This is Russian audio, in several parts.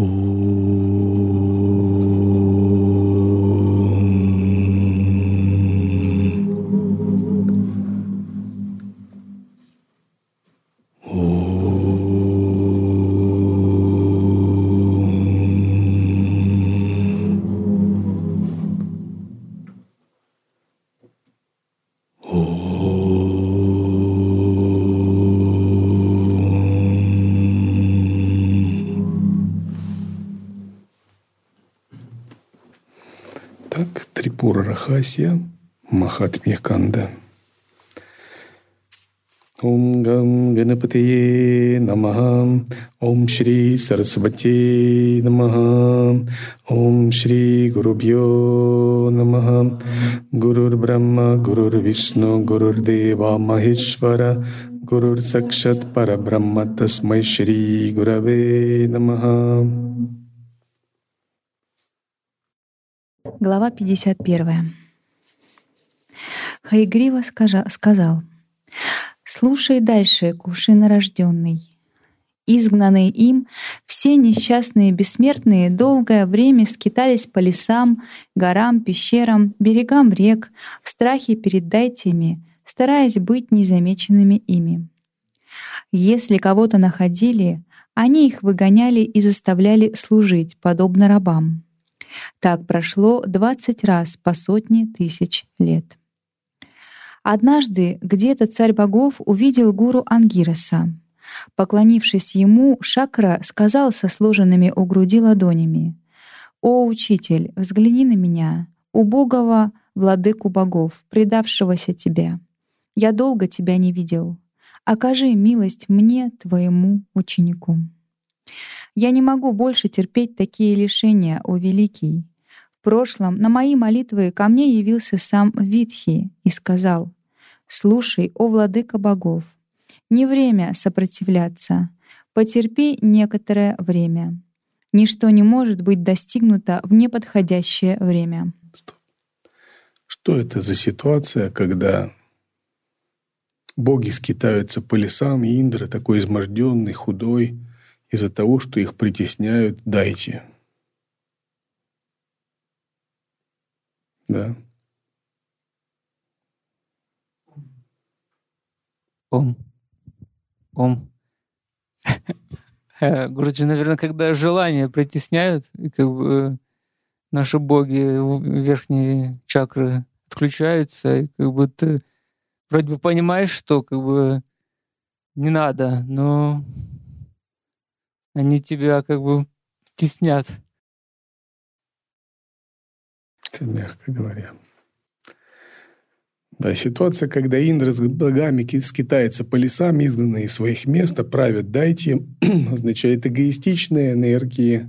Ooh. Махатмьяканда. Ом Гам Ганапатие Намаха Ом Шри Сарасвати Намаха Ом Шри Гурубьо Намаха Гурур Брахма Гурур Вишну Гурур Дева Махешвара Гурур Сакшат Парабрахма Тасмай Шри Глава 51. Хайгрива сказал, «Слушай дальше, кувшинорожденный. Изгнанные им, все несчастные бессмертные долгое время скитались по лесам, горам, пещерам, берегам рек, в страхе перед дайтями, стараясь быть незамеченными ими. Если кого-то находили, они их выгоняли и заставляли служить, подобно рабам. Так прошло 20 раз по сотне тысяч лет. Однажды где-то царь богов увидел гуру Ангироса. Поклонившись ему, Шакра сказал со сложенными у груди ладонями: "О учитель, взгляни на меня, убогого владыку богов, предавшегося тебе. Я долго тебя не видел. Окажи милость мне, твоему ученику". Я не могу больше терпеть такие лишения, о великий. В прошлом на мои молитвы ко мне явился сам Витхи и сказал: Слушай, о владыка богов, не время сопротивляться, потерпи некоторое время. Ничто не может быть достигнуто в неподходящее время. Что это за ситуация, когда боги скитаются по лесам, и Индра такой изможденный, худой, из-за того, что их притесняют, дайте. Да. Ом. Ом. Э, Гуруджи, наверное, когда желания притесняют, как бы наши боги, верхние чакры отключаются, и как бы ты вроде бы понимаешь, что как бы не надо, но они тебя как бы теснят. Это мягко говоря. Да, ситуация, когда Индра с богами скитается по лесам, изгнанные из своих мест, а правят дайте, означает эгоистичные энергии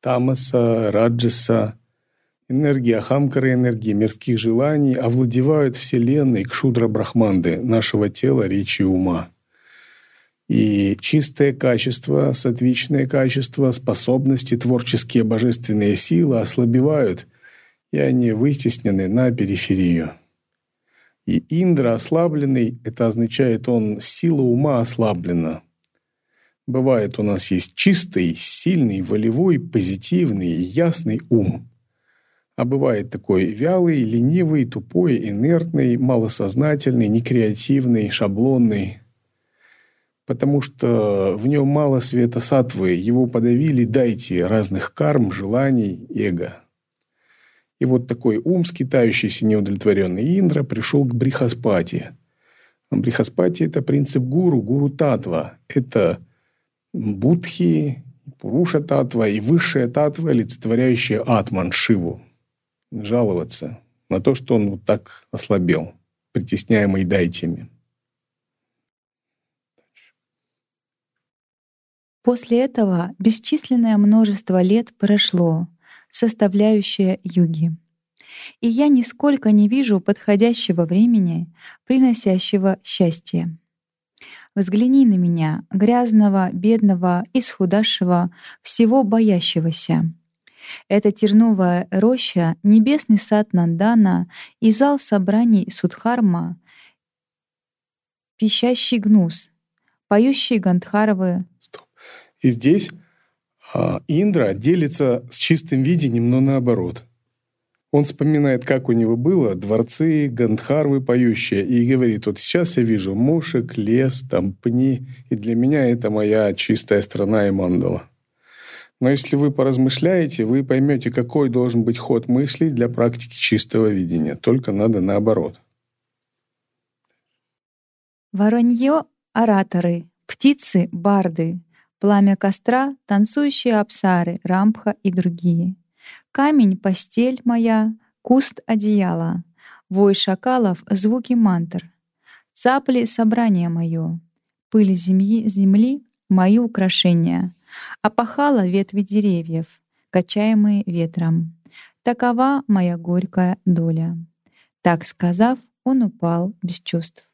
тамаса, раджаса, энергии ахамкара, энергии мирских желаний овладевают Вселенной кшудра брахманды, нашего тела, речи и ума. И чистое качество, сатвичное качество, способности, творческие божественные силы ослабевают, и они вытеснены на периферию. И Индра ослабленный – это означает, он сила ума ослаблена. Бывает, у нас есть чистый, сильный, волевой, позитивный, ясный ум. А бывает такой вялый, ленивый, тупой, инертный, малосознательный, некреативный, шаблонный. Потому что в нем мало света сатвы, его подавили дайте разных карм, желаний, эго. И вот такой ум, скитающийся неудовлетворенный Индра, пришел к Брихаспати. Брихаспати – это принцип гуру, гуру татва. Это будхи, пуруша татва и высшая татва, олицетворяющая атман, шиву. Жаловаться на то, что он вот так ослабел, притесняемый дайтями. После этого бесчисленное множество лет прошло, составляющая юги. И я нисколько не вижу подходящего времени, приносящего счастье. Взгляни на меня, грязного, бедного, исхудавшего, всего боящегося. Это терновая роща, небесный сад Нандана и зал собраний Судхарма, пищащий гнус, поющие гандхаровы. И здесь А Индра делится с чистым видением, но наоборот. Он вспоминает, как у него было, дворцы, гандхарвы поющие, и говорит, вот сейчас я вижу мушек, лес, там пни, и для меня это моя чистая страна и мандала. Но если вы поразмышляете, вы поймете, какой должен быть ход мыслей для практики чистого видения. Только надо наоборот. Воронье – ораторы, птицы – барды, пламя костра – танцующие апсары, рампха и другие. Камень — постель моя, куст — одеяло, вой шакалов — звуки мантр, цапли — собрание мое, пыль земли, земли — мои украшения, опахала ветви деревьев, качаемые ветром. Такова моя горькая доля. Так сказав, он упал без чувств.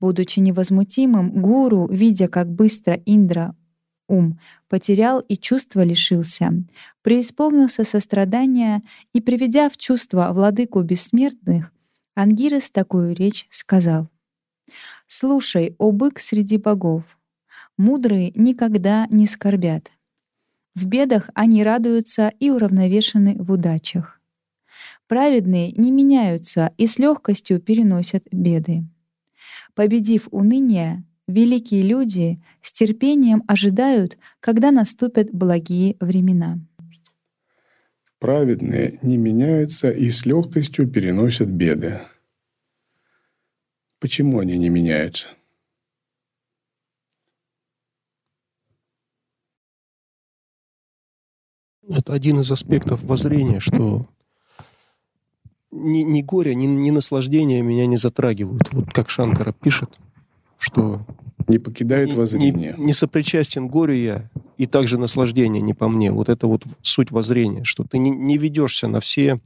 Будучи невозмутимым, гуру, видя, как быстро Индра ум потерял и чувства лишился, преисполнился сострадания и, приведя в чувство владыку бессмертных, Ангирес такую речь сказал. «Слушай, о бык среди богов, мудрые никогда не скорбят. В бедах они радуются и уравновешены в удачах. Праведные не меняются и с легкостью переносят беды. Победив уныние, великие люди с терпением ожидают, когда наступят благие времена. Праведные не меняются и с легкостью переносят беды. Почему они не меняются? Это один из аспектов воззрения, что ни, ни горе, ни, ни наслаждение меня не затрагивают. Вот как Шанкара пишет, что не покидает воззрение. Не, не сопричастен горю я, и также наслаждение не по мне. Вот это вот суть воззрения, что ты не, не ведешься на все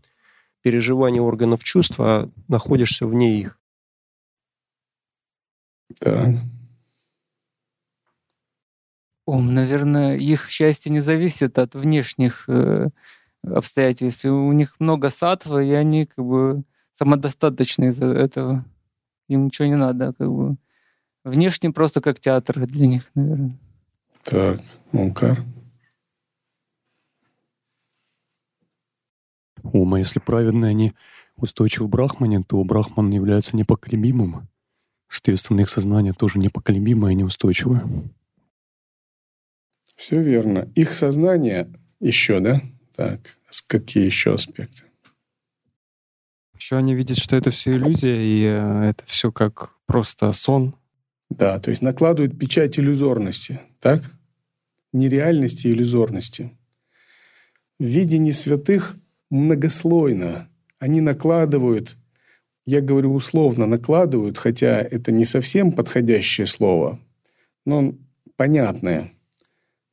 переживания органов чувств, а находишься вне их. Да. Ом, наверное, их счастье не зависит от внешних э, обстоятельств. У них много сатвы, и они как бы самодостаточны из-за этого. Им ничего не надо, как бы. Внешне просто как театр для них, наверное. Так, Омкар. Ума, если праведные они устойчивы в Брахмане, то Брахман является непоколебимым. Соответственно, их сознание тоже непоколебимое и неустойчивое. Все верно. Их сознание еще, да? Так, какие еще аспекты? Еще они видят, что это все иллюзия, и э, это все как просто сон, да, то есть накладывают печать иллюзорности, так? Нереальности и иллюзорности. В видении святых многослойно. Они накладывают, я говорю условно, накладывают, хотя это не совсем подходящее слово, но понятное.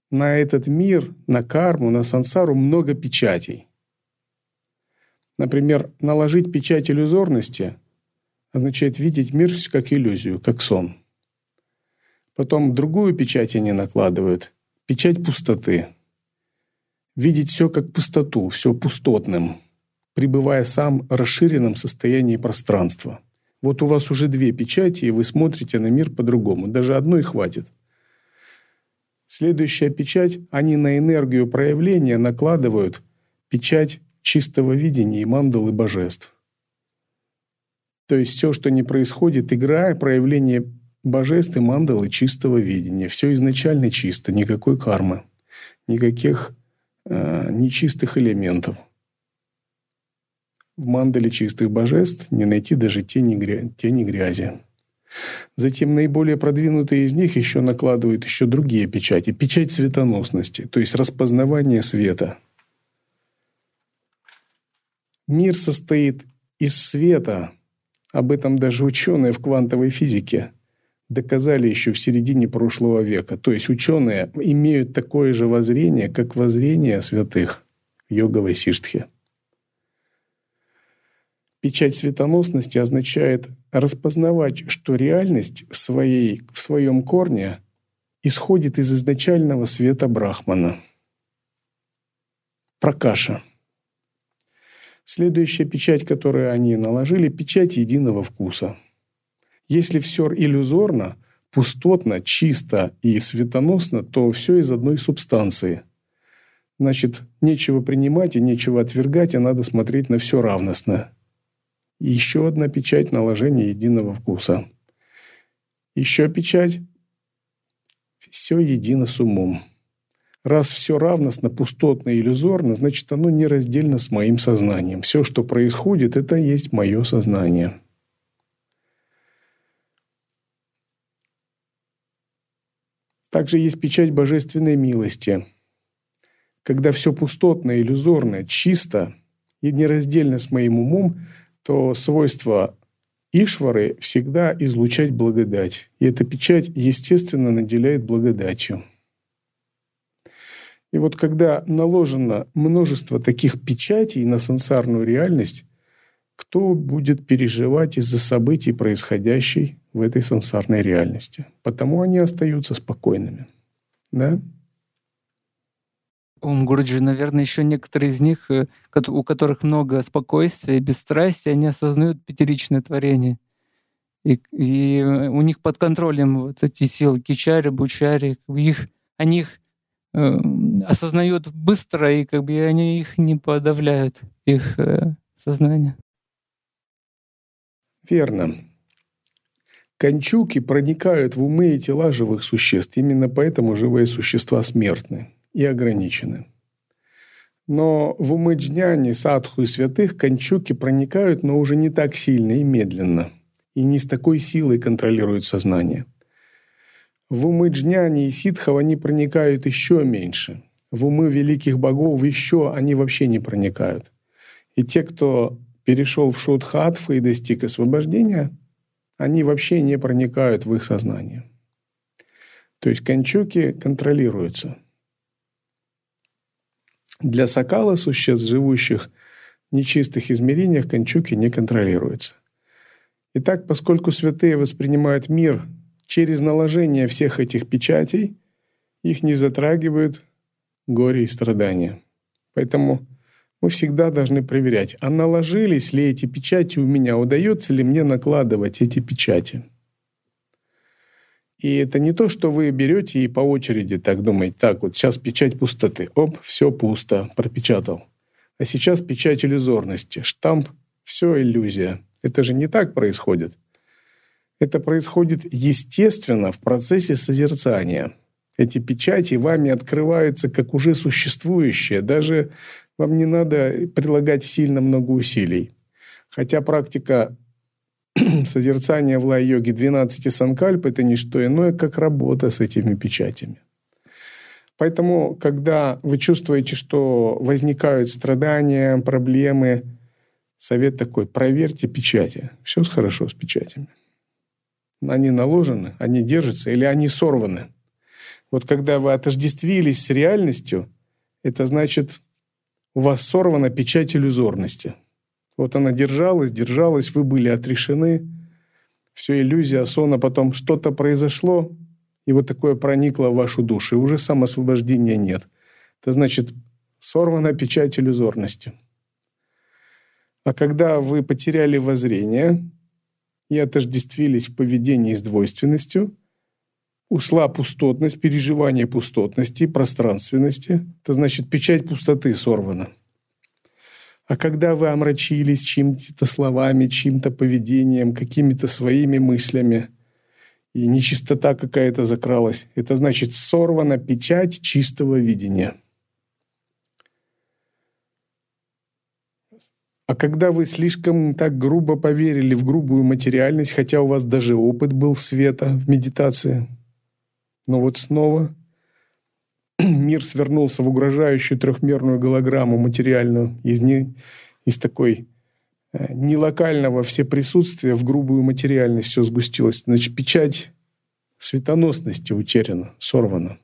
На этот мир, на карму, на сансару много печатей. Например, наложить печать иллюзорности означает видеть мир как иллюзию, как сон – Потом другую печать они накладывают. Печать пустоты. Видеть все как пустоту, все пустотным, пребывая сам в расширенном состоянии пространства. Вот у вас уже две печати, и вы смотрите на мир по-другому. Даже одной хватит. Следующая печать, они на энергию проявления накладывают печать чистого видения и мандалы божеств. То есть все, что не происходит, игра, проявление божеств и мандалы чистого видения. Все изначально чисто, никакой кармы, никаких э, нечистых элементов. В мандале чистых божеств не найти даже тени, гря... тени грязи. Затем наиболее продвинутые из них еще накладывают еще другие печати. Печать светоносности, то есть распознавание света. Мир состоит из света. Об этом даже ученые в квантовой физике доказали еще в середине прошлого века. То есть ученые имеют такое же воззрение, как воззрение святых в йоговой сиштхе. Печать светоносности означает распознавать, что реальность в, своей, в своем корне исходит из изначального света Брахмана. Пракаша. Следующая печать, которую они наложили, печать единого вкуса – если все иллюзорно, пустотно, чисто и светоносно, то все из одной субстанции. Значит, нечего принимать и нечего отвергать, а надо смотреть на все равностно. И еще одна печать наложения единого вкуса. Еще печать – все едино с умом. Раз все равностно, пустотно и иллюзорно, значит, оно нераздельно с моим сознанием. Все, что происходит, это есть мое сознание. Также есть печать божественной милости. Когда все пустотно, иллюзорно, чисто и нераздельно с моим умом, то свойство Ишвары всегда излучать благодать. И эта печать, естественно, наделяет благодатью. И вот когда наложено множество таких печатей на сансарную реальность, кто будет переживать из-за событий, происходящей в этой сансарной реальности. Потому они остаются спокойными. Да? Ом Гурджи, наверное, еще некоторые из них, э, у которых много спокойствия и бесстрастия, они осознают пятеричное творение. И, и у них под контролем вот эти силы кичари, бучари, их, они их э, осознают быстро, и как бы они их не подавляют, их э, сознание. Верно. Кончуки проникают в умы и тела живых существ. Именно поэтому живые существа смертны и ограничены. Но в умы джняни, садху и святых кончуки проникают, но уже не так сильно и медленно. И не с такой силой контролируют сознание. В умы джняни и ситхов они проникают еще меньше. В умы великих богов еще они вообще не проникают. И те, кто перешел в шутхатфа и достиг освобождения, они вообще не проникают в их сознание. То есть кончуки контролируются. Для сакала существ, живущих в нечистых измерениях, кончуки не контролируются. Итак, поскольку святые воспринимают мир через наложение всех этих печатей, их не затрагивают горе и страдания. Поэтому мы всегда должны проверять, а наложились ли эти печати у меня, удается ли мне накладывать эти печати. И это не то, что вы берете и по очереди так думаете, так вот сейчас печать пустоты, оп, все пусто, пропечатал. А сейчас печать иллюзорности, штамп, все иллюзия. Это же не так происходит. Это происходит естественно в процессе созерцания. Эти печати вами открываются как уже существующие, даже вам не надо прилагать сильно много усилий. Хотя практика созерцания в лай-йоге 12 санкальп – это не что иное, как работа с этими печатями. Поэтому, когда вы чувствуете, что возникают страдания, проблемы, совет такой – проверьте печати. Все хорошо с печатями. Они наложены, они держатся или они сорваны. Вот когда вы отождествились с реальностью, это значит, у вас сорвана печать иллюзорности. Вот она держалась, держалась, вы были отрешены. Все иллюзия, сон, а потом что-то произошло, и вот такое проникло в вашу душу, и уже самосвобождения нет. Это значит, сорвана печать иллюзорности. А когда вы потеряли воззрение и отождествились в поведении с двойственностью – Ушла пустотность, переживание пустотности, пространственности. Это значит, печать пустоты сорвана. А когда вы омрачились чьими-то словами, чьим-то поведением, какими-то своими мыслями, и нечистота какая-то закралась, это значит сорвана печать чистого видения. А когда вы слишком так грубо поверили в грубую материальность, хотя у вас даже опыт был света в медитации – но вот снова мир свернулся в угрожающую трехмерную голограмму материальную из, не, из такой э, нелокального всеприсутствия в грубую материальность все сгустилось. Значит, печать светоносности утеряна, сорвана.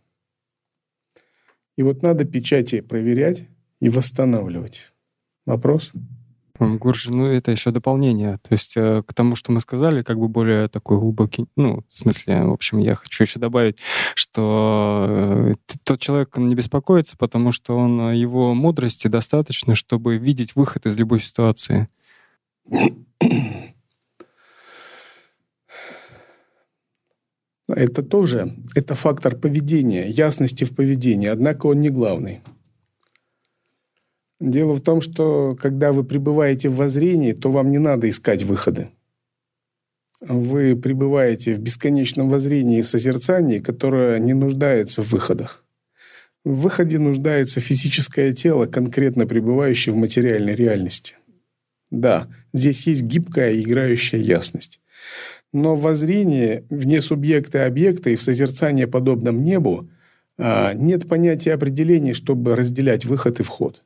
И вот надо печати проверять и восстанавливать. Вопрос? Гуржи, ну это еще дополнение. То есть э, к тому, что мы сказали, как бы более такой глубокий, ну, в смысле, в общем, я хочу еще добавить, что э, тот человек, не беспокоится, потому что он, э, его мудрости достаточно, чтобы видеть выход из любой ситуации. Это тоже, это фактор поведения, ясности в поведении, однако он не главный. Дело в том, что когда вы пребываете в воззрении, то вам не надо искать выходы. Вы пребываете в бесконечном воззрении и созерцании, которое не нуждается в выходах. В выходе нуждается физическое тело, конкретно пребывающее в материальной реальности. Да, здесь есть гибкая играющая ясность. Но в воззрении вне субъекта и объекта и в созерцании подобном небу а, нет понятия определений, чтобы разделять выход и вход.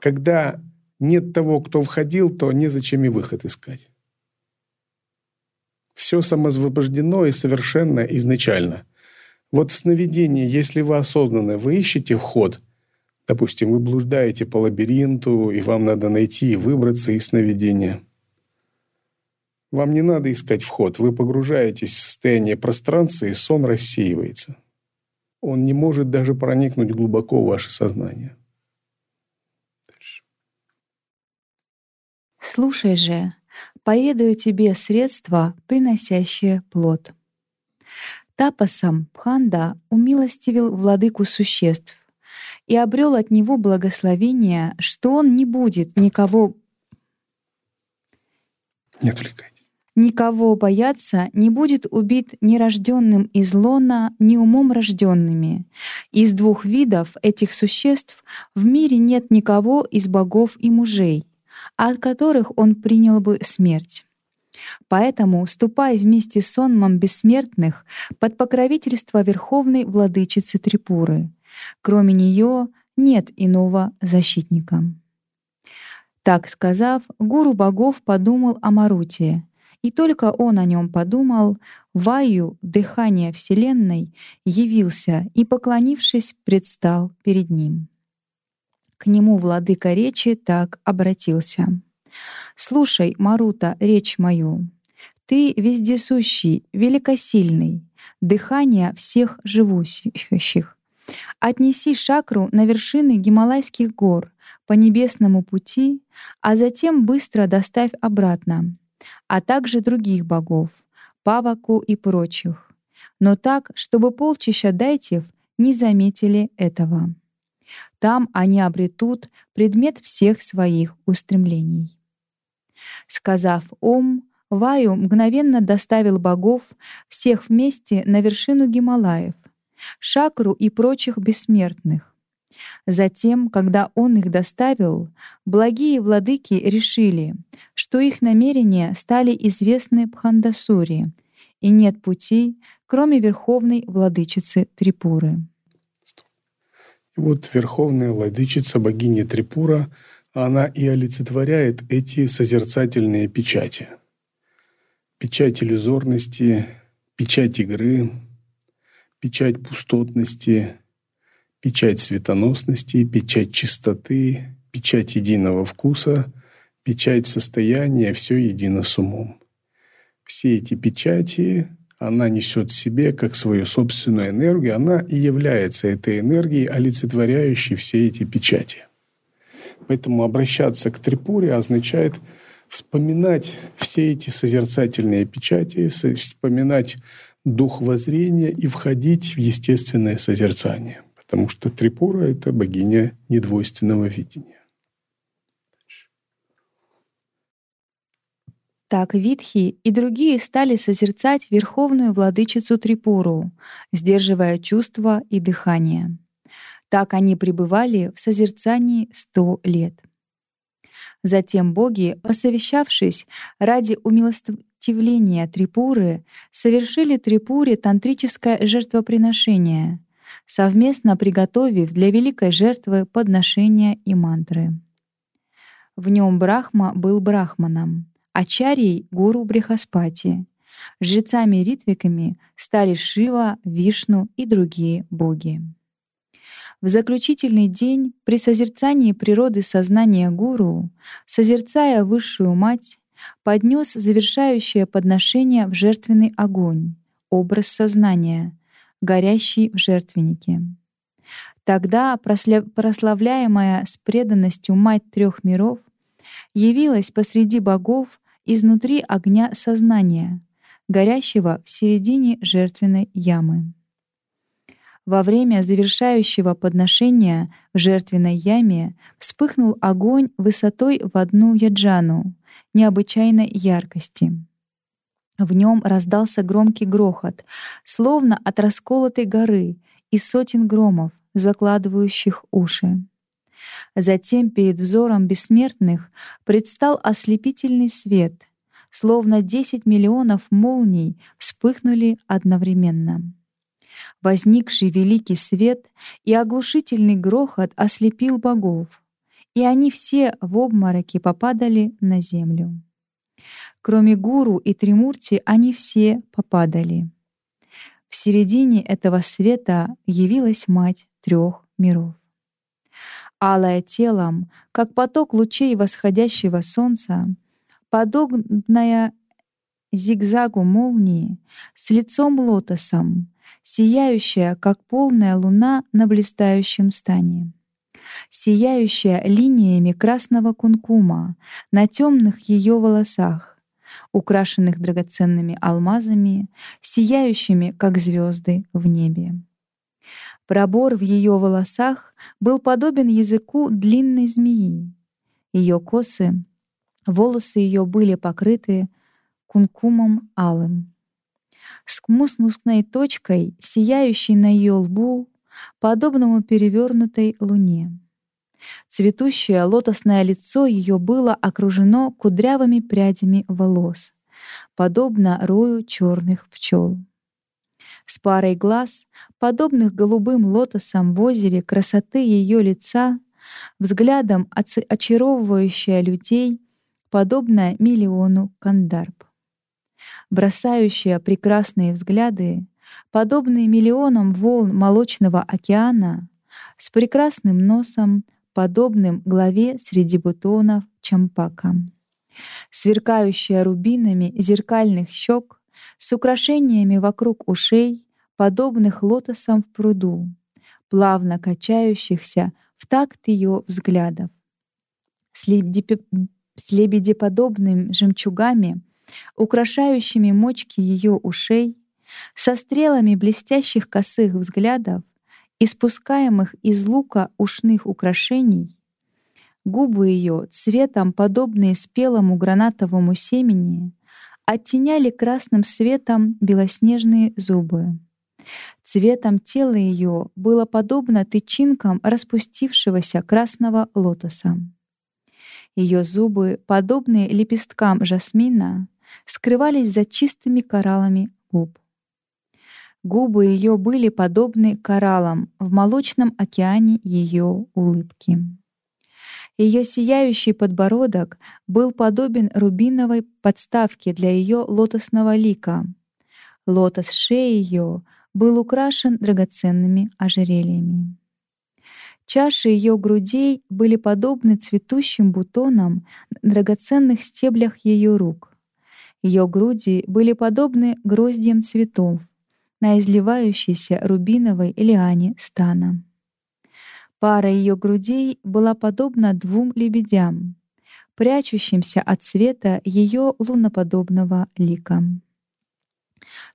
Когда нет того, кто входил, то незачем и выход искать. Все самозвобождено и совершенно изначально. Вот в сновидении, если вы осознаны, вы ищете вход, допустим, вы блуждаете по лабиринту, и вам надо найти и выбраться из сновидения. Вам не надо искать вход, вы погружаетесь в состояние пространства, и сон рассеивается. Он не может даже проникнуть глубоко в ваше сознание. Слушай же, поведаю тебе средства, приносящие плод. Тапасом Пханда умилостивил владыку существ и обрел от него благословение, что он не будет никого не отвлекайтесь. Никого бояться не будет убит ни рожденным из лона, ни умом рожденными. Из двух видов этих существ в мире нет никого из богов и мужей, от которых он принял бы смерть. Поэтому ступай вместе с сонмом бессмертных под покровительство Верховной Владычицы Трипуры. Кроме нее нет иного защитника. Так сказав, гуру богов подумал о Марутии, и только он о нем подумал, Ваю, дыхание Вселенной, явился и, поклонившись, предстал перед ним. К нему владыка речи так обратился. «Слушай, Марута, речь мою. Ты вездесущий, великосильный, дыхание всех живущих. Отнеси шакру на вершины Гималайских гор по небесному пути, а затем быстро доставь обратно, а также других богов, Паваку и прочих, но так, чтобы полчища дайтев не заметили этого. Там они обретут предмет всех своих устремлений. Сказав «Ом», Ваю мгновенно доставил богов всех вместе на вершину Гималаев, Шакру и прочих бессмертных. Затем, когда он их доставил, благие владыки решили, что их намерения стали известны Пхандасури, и нет пути, кроме верховной владычицы Трипуры. Вот верховная владычица богиня Трипура, она и олицетворяет эти созерцательные печати. Печать иллюзорности, печать игры, печать пустотности, печать светоносности, печать чистоты, печать единого вкуса, печать состояния, все едино с умом. Все эти печати она несет в себе как свою собственную энергию, она и является этой энергией, олицетворяющей все эти печати. Поэтому обращаться к Трипуре означает вспоминать все эти созерцательные печати, вспоминать дух воззрения и входить в естественное созерцание. Потому что Трипура — это богиня недвойственного видения. Так Витхи и другие стали созерцать верховную владычицу Трипуру, сдерживая чувства и дыхание. Так они пребывали в созерцании сто лет. Затем боги, посовещавшись ради умилостивления Трипуры, совершили Трипуре тантрическое жертвоприношение, совместно приготовив для великой жертвы подношения и мантры. В нем Брахма был брахманом, ачарьей — гуру Брихаспати. Жрецами-ритвиками стали Шива, Вишну и другие боги. В заключительный день при созерцании природы сознания гуру, созерцая высшую мать, поднес завершающее подношение в жертвенный огонь, образ сознания, горящий в жертвеннике. Тогда прославляемая с преданностью Мать трех миров явилась посреди богов изнутри огня сознания, горящего в середине жертвенной ямы. Во время завершающего подношения в жертвенной яме вспыхнул огонь высотой в одну яджану, необычайной яркости. В нем раздался громкий грохот, словно от расколотой горы и сотен громов, закладывающих уши. Затем перед взором бессмертных предстал ослепительный свет, словно десять миллионов молний вспыхнули одновременно. Возникший великий свет и оглушительный грохот ослепил богов, и они все в обмороке попадали на землю. Кроме гуру и Тримурти, они все попадали. В середине этого света явилась мать трех миров. Алая телом, как поток лучей восходящего солнца, подобная зигзагу молнии, с лицом лотосом, сияющая, как полная луна на блистающем стане, сияющая линиями красного кункума на темных ее волосах, украшенных драгоценными алмазами, сияющими, как звезды в небе. Пробор в ее волосах был подобен языку длинной змеи. Ее косы, волосы ее были покрыты кункумом алым. С мускусной точкой, сияющей на ее лбу, подобному перевернутой луне. Цветущее лотосное лицо ее было окружено кудрявыми прядями волос, подобно рою черных пчел. С парой глаз, подобных голубым лотосам в озере красоты ее лица, взглядом очаровывающая людей, подобная миллиону кандарб. Бросающая прекрасные взгляды, подобные миллионам волн молочного океана, с прекрасным носом, подобным главе среди бутонов чампака. Сверкающая рубинами зеркальных щек, с украшениями вокруг ушей, подобных лотосам в пруду, плавно качающихся в такт ее взглядов. С лебедеподобными жемчугами, украшающими мочки ее ушей, со стрелами блестящих косых взглядов, испускаемых из лука ушных украшений, губы ее, цветом подобные спелому гранатовому семени, оттеняли красным светом белоснежные зубы. Цветом тела ее было подобно тычинкам распустившегося красного лотоса. Ее зубы, подобные лепесткам жасмина, скрывались за чистыми кораллами губ. Губы ее были подобны кораллам в молочном океане ее улыбки. Ее сияющий подбородок был подобен рубиновой подставке для ее лотосного лика. Лотос шеи ее был украшен драгоценными ожерельями. Чаши ее грудей были подобны цветущим бутонам на драгоценных стеблях ее рук. Ее груди были подобны гроздьям цветов, на изливающейся рубиновой лиане стана. Пара ее грудей была подобна двум лебедям, прячущимся от света ее луноподобного лика.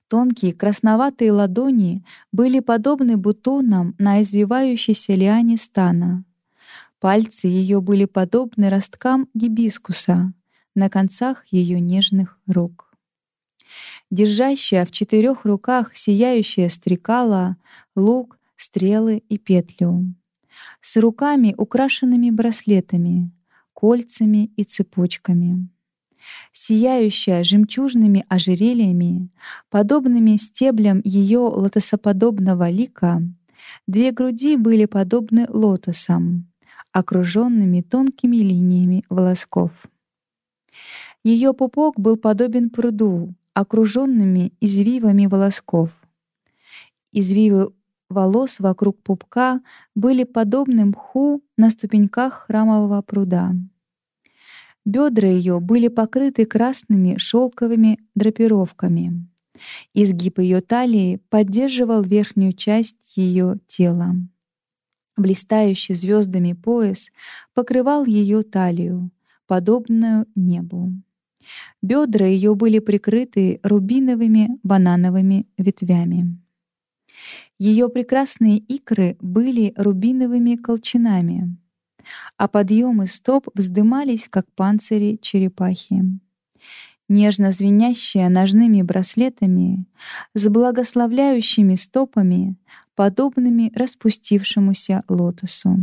Тонкие красноватые ладони были подобны бутонам на извивающейся лиане стана. Пальцы ее были подобны росткам гибискуса на концах ее нежных рук держащая в четырех руках сияющая стрекала, лук, стрелы и петлю, с руками, украшенными браслетами, кольцами и цепочками. Сияющая жемчужными ожерельями, подобными стеблям ее лотосоподобного лика, две груди были подобны лотосам, окруженными тонкими линиями волосков. Ее пупок был подобен пруду, окруженными извивами волосков. Извивы волос вокруг пупка были подобны мху на ступеньках храмового пруда. Бедра ее были покрыты красными шелковыми драпировками. Изгиб ее талии поддерживал верхнюю часть ее тела. Блистающий звездами пояс покрывал ее талию, подобную небу. Бедра ее были прикрыты рубиновыми банановыми ветвями. Ее прекрасные икры были рубиновыми колчанами, а подъемы стоп вздымались, как панцири черепахи. Нежно звенящая ножными браслетами, с благословляющими стопами, подобными распустившемуся лотосу.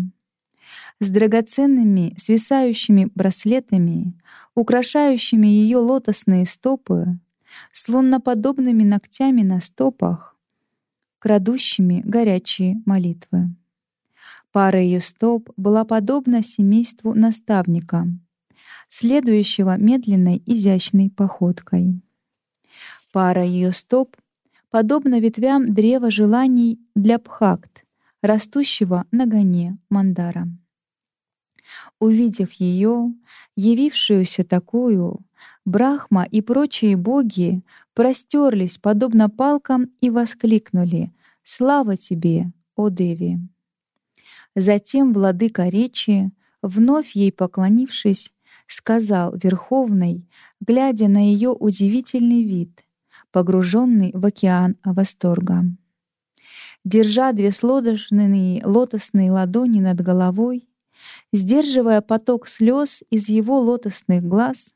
С драгоценными свисающими браслетами, украшающими ее лотосные стопы, с лунноподобными ногтями на стопах, крадущими горячие молитвы. Пара ее стоп была подобна семейству наставника, следующего медленной изящной походкой. Пара ее стоп подобна ветвям древа желаний для пхакт, растущего на гоне мандара. Увидев ее, явившуюся такую, Брахма и прочие боги простерлись подобно палкам и воскликнули «Слава тебе, о Деви!». Затем владыка речи, вновь ей поклонившись, сказал Верховной, глядя на ее удивительный вид, погруженный в океан восторга. Держа две сложенные лотосные ладони над головой, сдерживая поток слез из его лотосных глаз,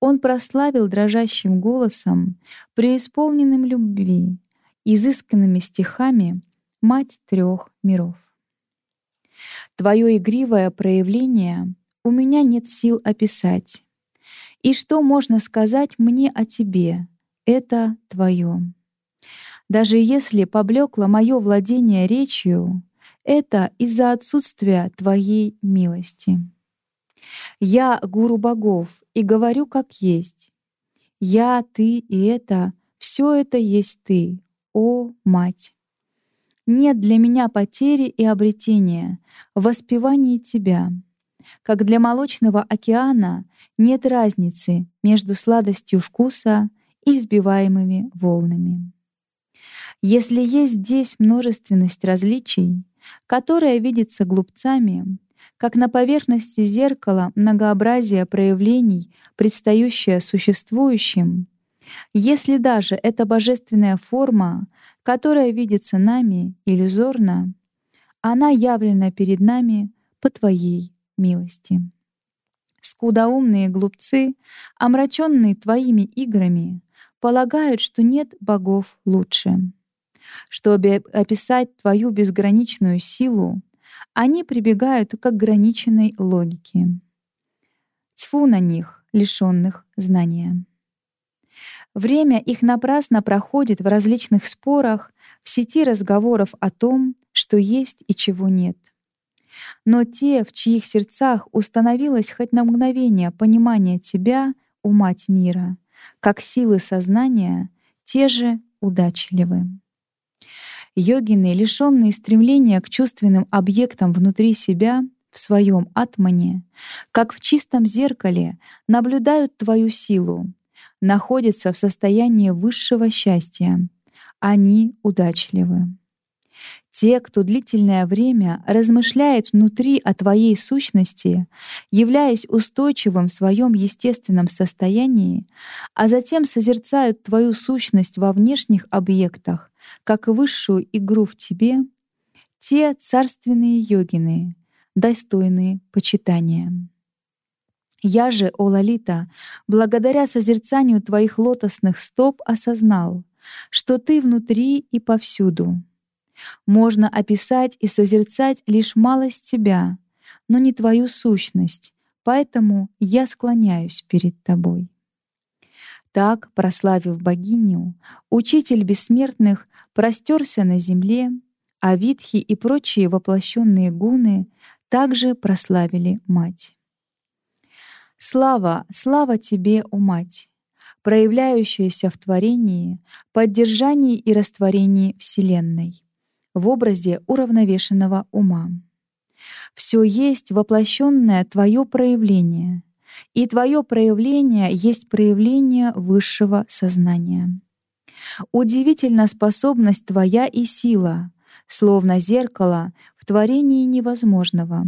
он прославил дрожащим голосом, преисполненным любви, изысканными стихами «Мать трех миров». Твое игривое проявление у меня нет сил описать. И что можно сказать мне о тебе? Это твое. Даже если поблекло мое владение речью, это из-за отсутствия твоей милости. Я гуру богов и говорю как есть. Я, ты и это, все это есть ты, о мать. Нет для меня потери и обретения в воспевании тебя. Как для молочного океана нет разницы между сладостью вкуса и взбиваемыми волнами. Если есть здесь множественность различий, которая видится глупцами, как на поверхности зеркала многообразие проявлений, предстающее существующим, если даже эта божественная форма, которая видится нами иллюзорно, она явлена перед нами по Твоей милости. Скудоумные глупцы, омраченные Твоими играми, полагают, что нет богов лучше. Чтобы описать Твою безграничную силу, они прибегают к ограниченной логике. Тьфу на них, лишенных знания. Время их напрасно проходит в различных спорах, в сети разговоров о том, что есть и чего нет. Но те, в чьих сердцах установилось хоть на мгновение понимание Тебя, у Мать мира, как силы сознания, те же удачливы. Йогины, лишенные стремления к чувственным объектам внутри себя, в своем атмане, как в чистом зеркале, наблюдают твою силу, находятся в состоянии высшего счастья. Они удачливы. Те, кто длительное время размышляет внутри о твоей сущности, являясь устойчивым в своем естественном состоянии, а затем созерцают твою сущность во внешних объектах, как высшую игру в тебе, те царственные йогины, достойные почитания. Я же, о Лалита, благодаря созерцанию твоих лотосных стоп осознал, что ты внутри и повсюду. Можно описать и созерцать лишь малость тебя, но не твою сущность, поэтому я склоняюсь перед тобой. Так, прославив богиню, учитель бессмертных простерся на земле, а витхи и прочие воплощенные гуны также прославили мать. Слава, слава тебе, о мать, проявляющаяся в творении, поддержании и растворении Вселенной в образе уравновешенного ума. Все есть воплощенное твое проявление, и твое проявление есть проявление высшего сознания. Удивительна способность твоя и сила, словно зеркало в творении невозможного,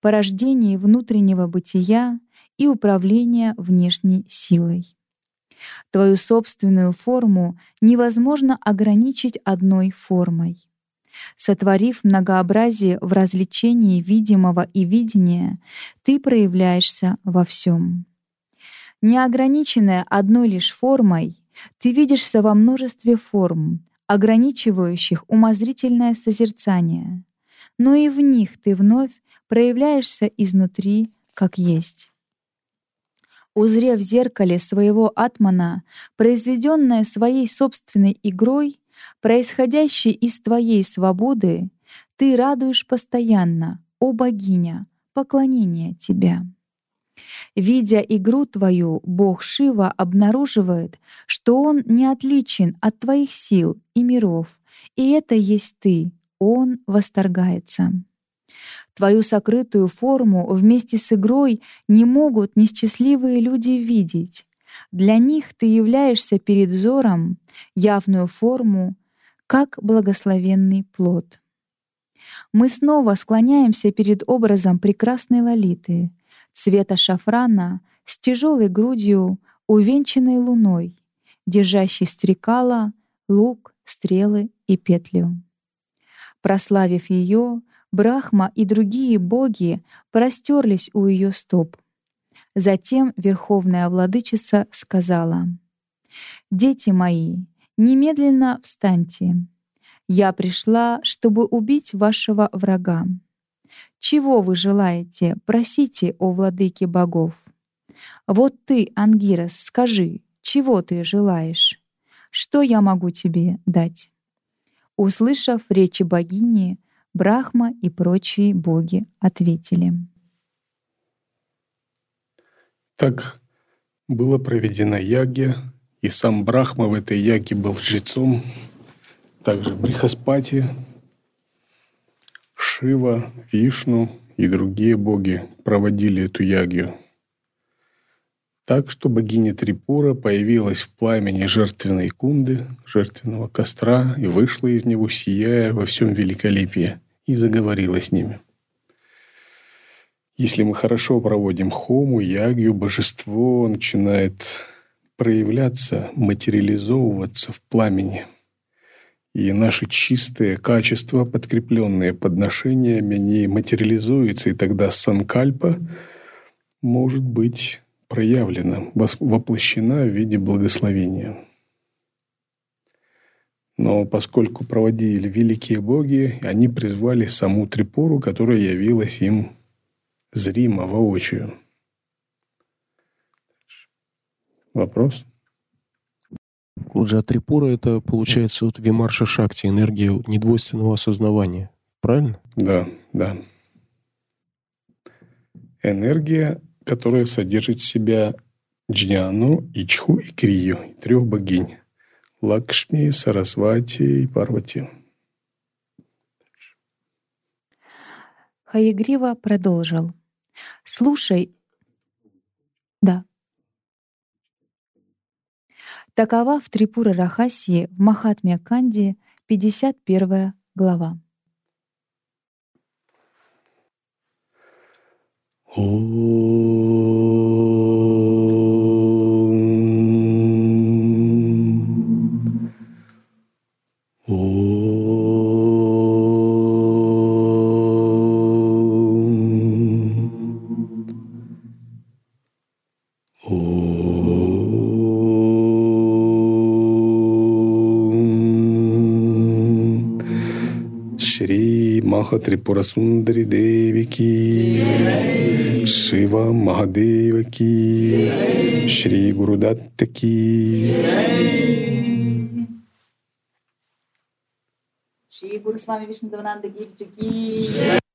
порождении внутреннего бытия и управления внешней силой. Твою собственную форму невозможно ограничить одной формой. Сотворив многообразие в развлечении видимого и видения, ты проявляешься во всем. Неограниченная одной лишь формой, ты видишься во множестве форм, ограничивающих умозрительное созерцание, но и в них ты вновь проявляешься изнутри, как есть. Узрев в зеркале своего атмана, произведенное своей собственной игрой, происходящей из твоей свободы, ты радуешь постоянно, о богиня, поклонение тебя. Видя игру твою, Бог Шива обнаруживает, что Он не отличен от твоих сил и миров, и это есть ты. Он восторгается. Твою сокрытую форму вместе с игрой не могут несчастливые люди видеть. Для них ты являешься перед взором явную форму, как благословенный плод. Мы снова склоняемся перед образом прекрасной Лолиты, цвета шафрана, с тяжелой грудью, увенчанной луной, держащей стрекала, лук, стрелы и петлю. Прославив ее, Брахма и другие боги простерлись у ее стоп. Затем Верховная Владычица сказала, «Дети мои, немедленно встаньте. Я пришла, чтобы убить вашего врага. Чего вы желаете, просите о владыке богов. Вот ты, Ангирос, скажи, чего ты желаешь? Что я могу тебе дать?» Услышав речи богини, Брахма и прочие боги ответили. Так была проведена ягья, и сам Брахма в этой яге был жрецом, также Брихаспати, Шива, Вишну и другие боги проводили эту ягью. Так что богиня Трипура появилась в пламени жертвенной кунды, жертвенного костра, и вышла из него, сияя во всем великолепии, и заговорила с ними. Если мы хорошо проводим хому, ягью, божество начинает проявляться, материализовываться в пламени – и наши чистые качества, подкрепленные подношениями, они материализуются, и тогда санкальпа может быть проявлена, воплощена в виде благословения. Но поскольку проводили великие боги, они призвали саму Трипуру, которая явилась им зримо, воочию. Вопрос? Куджа Трипура — это, получается, вот Вимарша Шакти, энергия недвойственного осознавания. Правильно? Да, да. Энергия, которая содержит в себя Джняну, Ичху и Крию, трех богинь. Лакшми, Сарасвати и Парвати. Хаягрива продолжил. «Слушай...» «Да». Такова в Трипура Рахасии в Махатме Канди 51 глава. Маха त्रिपुरसुंदरी देवी की शिव महादेव की श्री गुरुदत्त की श्री गुरुस्वामी विष्णुदेवानंद गिर की